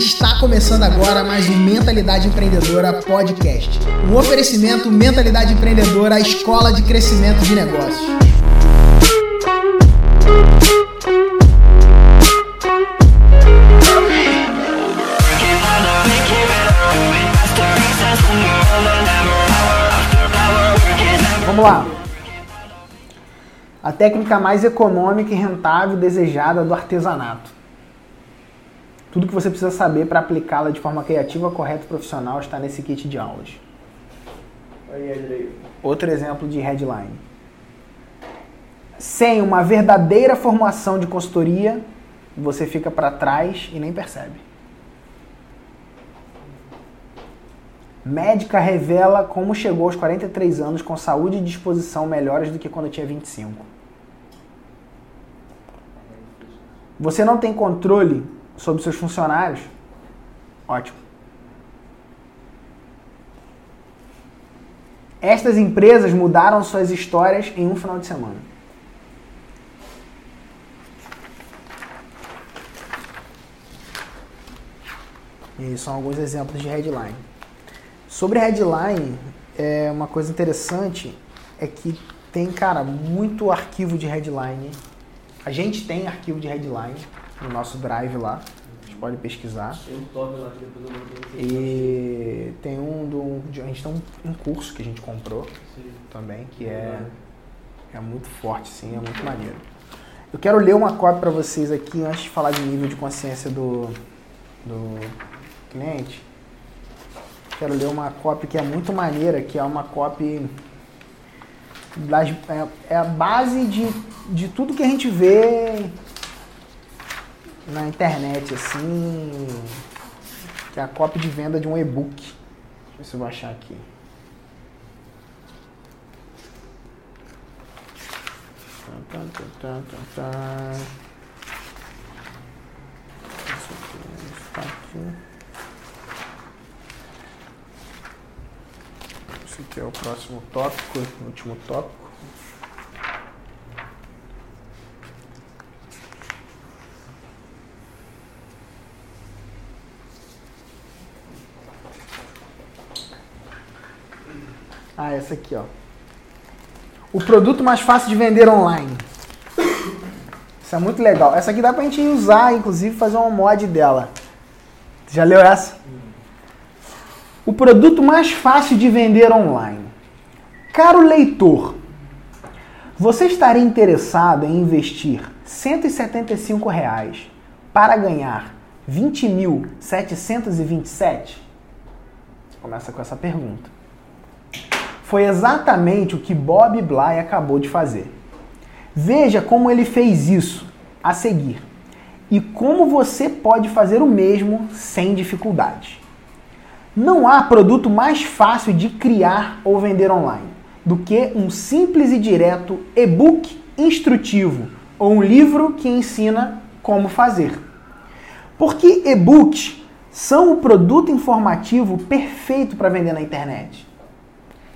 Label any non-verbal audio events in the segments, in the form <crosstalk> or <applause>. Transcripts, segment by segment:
Está começando agora mais um Mentalidade Empreendedora Podcast. Um oferecimento Mentalidade Empreendedora, a escola de crescimento de negócios. Vamos lá. A técnica mais econômica e rentável desejada do artesanato. Tudo que você precisa saber para aplicá-la de forma criativa, correta e profissional está nesse kit de aulas. Outro exemplo de headline. Sem uma verdadeira formação de consultoria, você fica para trás e nem percebe. Médica revela como chegou aos 43 anos com saúde e disposição melhores do que quando tinha 25. Você não tem controle sobre seus funcionários? Ótimo. Estas empresas mudaram suas histórias em um final de semana. E são alguns exemplos de headline. Sobre headline, é uma coisa interessante é que tem, cara, muito arquivo de headline. A gente tem arquivo de headline no nosso drive lá. Vocês podem pesquisar. E tem um do. A gente tem um, um curso que a gente comprou Sim. também, que é, é muito forte, sim, é muito maneiro. Eu quero ler uma cópia para vocês aqui antes de falar de nível de consciência do, do cliente. Quero ler uma cópia que é muito maneira, que é uma cópia das, é, é a base de, de tudo que a gente vê na internet, assim, que é a cópia de venda de um e-book. Deixa eu ver se eu vou achar aqui. Tan, tan, tan, tan, tan. Isso aqui está aqui. Esse aqui é o próximo tópico, o último tópico. Ah, essa aqui, ó. O produto mais fácil de vender online. Isso é muito legal. Essa aqui dá pra gente usar, inclusive, fazer um mod dela. Já leu essa? O produto mais fácil de vender online. Caro leitor, você estaria interessado em investir 175 reais para ganhar 20.727? Começa com essa pergunta. Foi exatamente o que Bob Bly acabou de fazer. Veja como ele fez isso a seguir e como você pode fazer o mesmo sem dificuldade. Não há produto mais fácil de criar ou vender online do que um simples e direto e-book instrutivo ou um livro que ensina como fazer. Porque e-books são o produto informativo perfeito para vender na internet.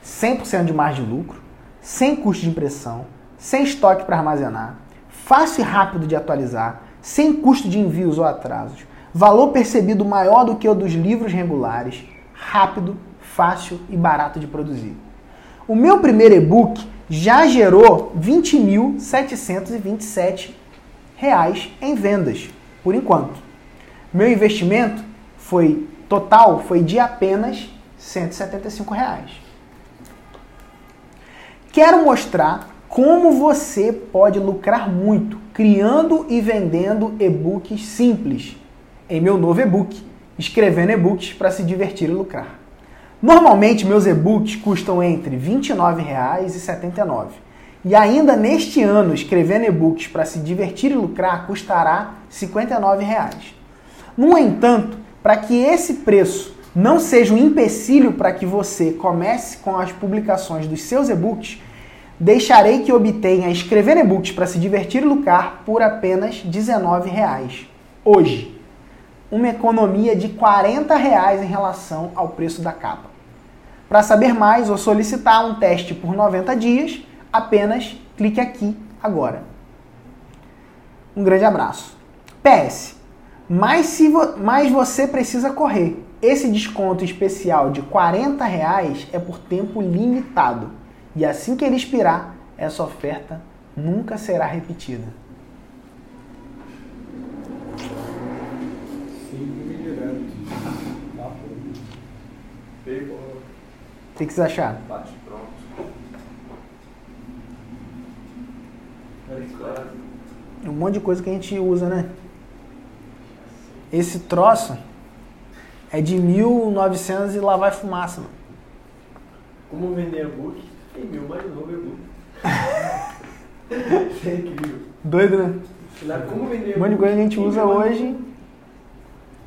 100% de margem de lucro, sem custo de impressão, sem estoque para armazenar, fácil e rápido de atualizar, sem custo de envios ou atrasos, valor percebido maior do que o dos livros regulares, rápido, fácil e barato de produzir. O meu primeiro e-book já gerou 20.727 reais em vendas, por enquanto. Meu investimento foi total foi de apenas 175 reais. Quero mostrar como você pode lucrar muito criando e vendendo e-books simples em meu novo e-book, escrevendo e-books para se divertir e lucrar. Normalmente meus e-books custam entre R$ 29,00 e R$ 79,00. E ainda neste ano, escrevendo e-books para se divertir e lucrar custará R$ 59,00. No entanto, para que esse preço não seja um empecilho para que você comece com as publicações dos seus e-books, deixarei que obtenha escrever e-books para se divertir e lucrar por apenas R$ 19,00 hoje. Uma economia de 40 reais em relação ao preço da capa. Para saber mais ou solicitar um teste por 90 dias, apenas clique aqui agora. Um grande abraço. PS. Mas, se vo- mas você precisa correr. Esse desconto especial de 40 reais é por tempo limitado. E assim que ele expirar, essa oferta nunca será repetida. O que que vocês acharam? Bate pronto. Claro. Um monte de coisa que a gente usa, né? Esse troço é de 1900 e lá vai fumaça, mano. Como vender e-book? Tem mil mais novo e-book. Isso é incrível. Doido, né? Ensinar como vender Um monte de coisa a gente usa hoje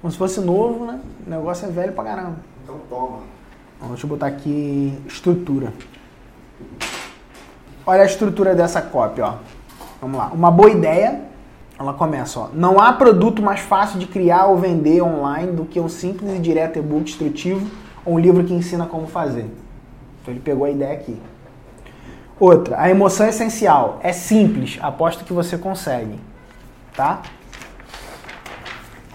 como se fosse novo, né? O negócio é velho pra caramba. Então toma. Ó, Deixa eu botar aqui estrutura. Olha a estrutura dessa cópia, ó. Vamos lá. Uma boa ideia. Ela começa, ó. Não há produto mais fácil de criar ou vender online do que um simples e direto e-book instrutivo ou um livro que ensina como fazer. Então ele pegou a ideia aqui. Outra, a emoção é essencial. É simples, aposto que você consegue. Tá?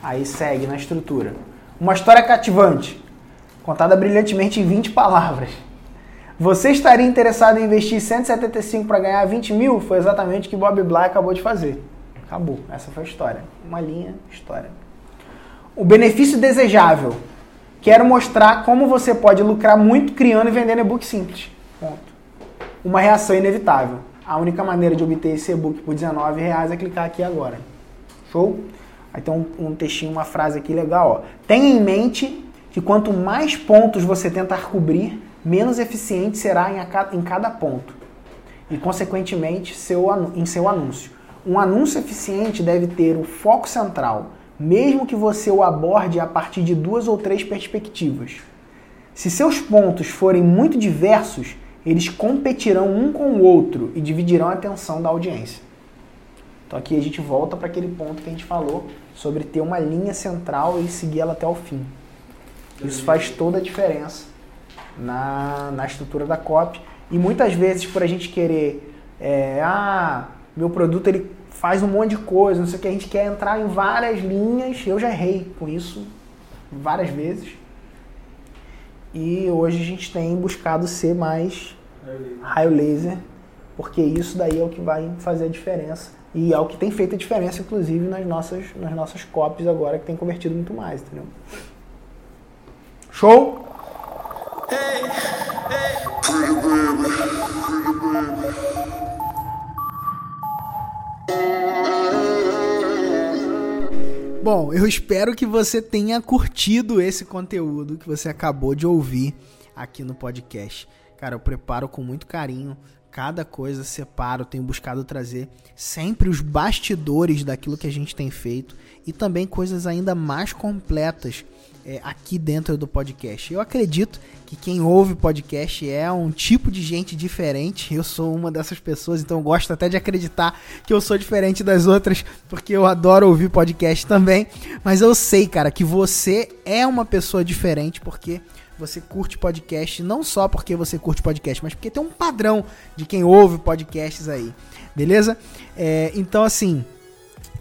Aí segue na estrutura. Uma história cativante, contada brilhantemente em 20 palavras. Você estaria interessado em investir 175 para ganhar 20 mil? Foi exatamente o que Bob Bly acabou de fazer. Acabou. Essa foi a história. Uma linha, história. O benefício desejável. Quero mostrar como você pode lucrar muito criando e vendendo e-book simples. Ponto. Uma reação inevitável. A única maneira de obter esse e-book por 19 reais é clicar aqui agora. Show? Aí tem um, um textinho, uma frase aqui legal. Ó. Tenha em mente que quanto mais pontos você tentar cobrir, menos eficiente será em, a em cada ponto. E, consequentemente, seu, em seu anúncio. Um anúncio eficiente deve ter o foco central, mesmo que você o aborde a partir de duas ou três perspectivas. Se seus pontos forem muito diversos, eles competirão um com o outro e dividirão a atenção da audiência. Então aqui a gente volta para aquele ponto que a gente falou sobre ter uma linha central e seguir ela até o fim. Isso faz toda a diferença na, na estrutura da copy. E muitas vezes por a gente querer, é, ah, meu produto ele faz um monte de coisa, não sei o que, a gente quer entrar em várias linhas. Eu já errei com isso várias vezes. E hoje a gente tem buscado ser mais raio laser, porque isso daí é o que vai fazer a diferença. E é o que tem feito a diferença, inclusive, nas nossas, nas nossas copies agora, que tem convertido muito mais, entendeu? Show? Bom, eu espero que você tenha curtido esse conteúdo que você acabou de ouvir aqui no podcast. Cara, eu preparo com muito carinho cada coisa, separo, tenho buscado trazer sempre os bastidores daquilo que a gente tem feito e também coisas ainda mais completas é, aqui dentro do podcast. Eu acredito que quem ouve podcast é um tipo de gente diferente. Eu sou uma dessas pessoas, então eu gosto até de acreditar que eu sou diferente das outras, porque eu adoro ouvir podcast também. Mas eu sei, cara, que você é uma pessoa diferente porque você curte podcast, não só porque você curte podcast, mas porque tem um padrão de quem ouve podcasts aí, beleza? É, então, assim,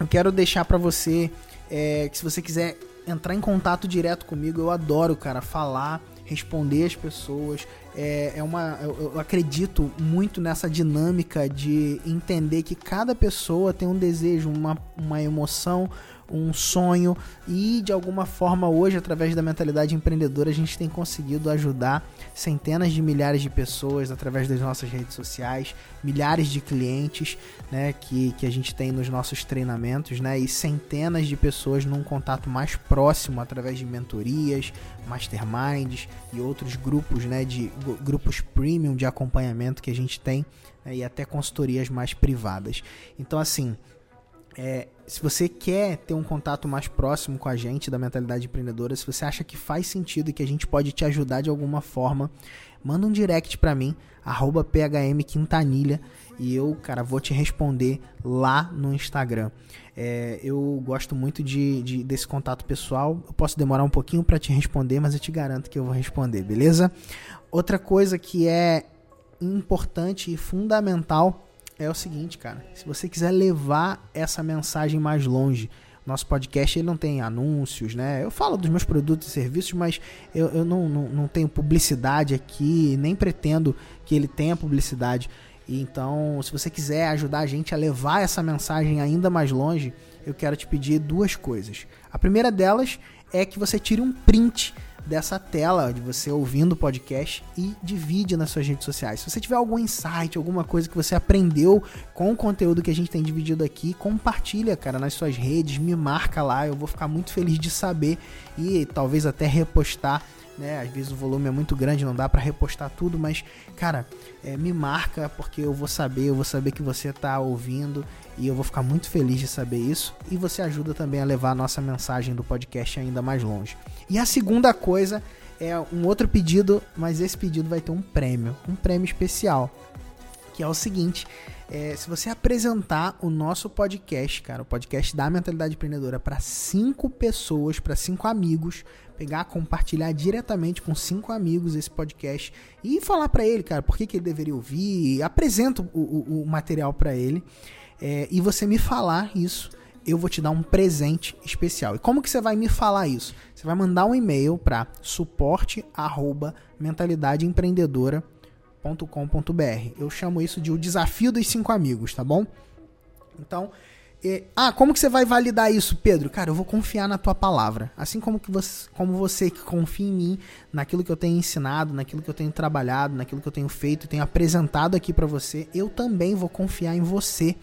eu quero deixar pra você é, que se você quiser entrar em contato direto comigo, eu adoro, cara, falar, responder as pessoas. É, é uma, eu, eu acredito muito nessa dinâmica de entender que cada pessoa tem um desejo, uma, uma emoção, um sonho e de alguma forma hoje através da mentalidade empreendedora a gente tem conseguido ajudar centenas de milhares de pessoas através das nossas redes sociais, milhares de clientes, né, que, que a gente tem nos nossos treinamentos, né, e centenas de pessoas num contato mais próximo através de mentorias, masterminds e outros grupos, né, de grupos premium de acompanhamento que a gente tem né, e até consultorias mais privadas. Então assim, é, se você quer ter um contato mais próximo com a gente da mentalidade empreendedora, se você acha que faz sentido e que a gente pode te ajudar de alguma forma, manda um direct para mim, arroba phmquintanilha, e eu, cara, vou te responder lá no Instagram. É, eu gosto muito de, de, desse contato pessoal. Eu posso demorar um pouquinho para te responder, mas eu te garanto que eu vou responder, beleza? Outra coisa que é importante e fundamental é o seguinte, cara. Se você quiser levar essa mensagem mais longe, Nosso podcast ele não tem anúncios, né? Eu falo dos meus produtos e serviços, mas eu, eu não, não, não tenho publicidade aqui, nem pretendo que ele tenha publicidade. Então, se você quiser ajudar a gente a levar essa mensagem ainda mais longe, eu quero te pedir duas coisas. A primeira delas é que você tire um print dessa tela de você ouvindo o podcast e divide nas suas redes sociais. Se você tiver algum insight, alguma coisa que você aprendeu com o conteúdo que a gente tem dividido aqui, compartilha, cara, nas suas redes, me marca lá, eu vou ficar muito feliz de saber e talvez até repostar né? Às vezes o volume é muito grande, não dá para repostar tudo, mas cara, é, me marca porque eu vou saber, eu vou saber que você tá ouvindo e eu vou ficar muito feliz de saber isso. E você ajuda também a levar a nossa mensagem do podcast ainda mais longe. E a segunda coisa é um outro pedido, mas esse pedido vai ter um prêmio, um prêmio especial, é o seguinte: é, se você apresentar o nosso podcast, cara, o podcast da Mentalidade Empreendedora para cinco pessoas, para cinco amigos, pegar, compartilhar diretamente com cinco amigos esse podcast e falar para ele, cara, por que, que ele deveria ouvir, apresenta o, o, o material para ele é, e você me falar isso, eu vou te dar um presente especial. E como que você vai me falar isso? Você vai mandar um e-mail para suporte@mentalidadeempreendedora.com.br. Eu chamo isso de o desafio dos cinco amigos, tá bom? Então, é, ah, como que você vai validar isso, Pedro? Cara, eu vou confiar na tua palavra. Assim como, que você, como você que confia em mim, naquilo que eu tenho ensinado, naquilo que eu tenho trabalhado, naquilo que eu tenho feito, tenho apresentado aqui para você, eu também vou confiar em você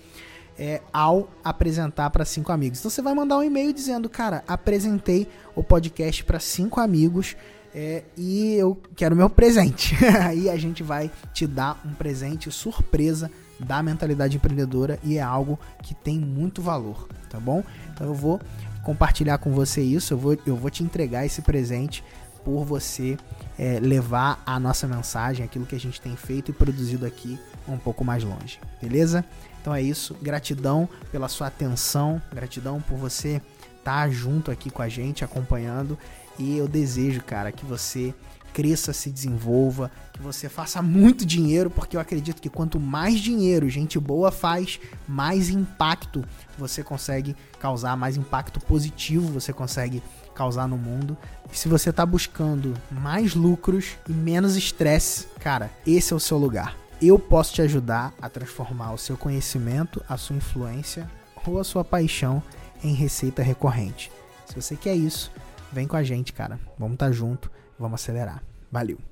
é, ao apresentar para cinco amigos. Então você vai mandar um e-mail dizendo, cara, apresentei o podcast para cinco amigos é, e eu quero meu presente. <laughs> Aí a gente vai te dar um presente surpresa da mentalidade empreendedora e é algo que tem muito valor, tá bom? Então eu vou compartilhar com você isso, eu vou, eu vou te entregar esse presente por você é, levar a nossa mensagem, aquilo que a gente tem feito e produzido aqui um pouco mais longe, beleza? Então é isso, gratidão pela sua atenção, gratidão por você estar tá junto aqui com a gente, acompanhando. E eu desejo, cara, que você cresça, se desenvolva, que você faça muito dinheiro, porque eu acredito que quanto mais dinheiro gente boa faz, mais impacto você consegue causar, mais impacto positivo você consegue causar no mundo. E se você está buscando mais lucros e menos estresse, cara, esse é o seu lugar eu posso te ajudar a transformar o seu conhecimento, a sua influência ou a sua paixão em receita recorrente. Se você quer isso, vem com a gente, cara. Vamos estar tá junto, vamos acelerar. Valeu.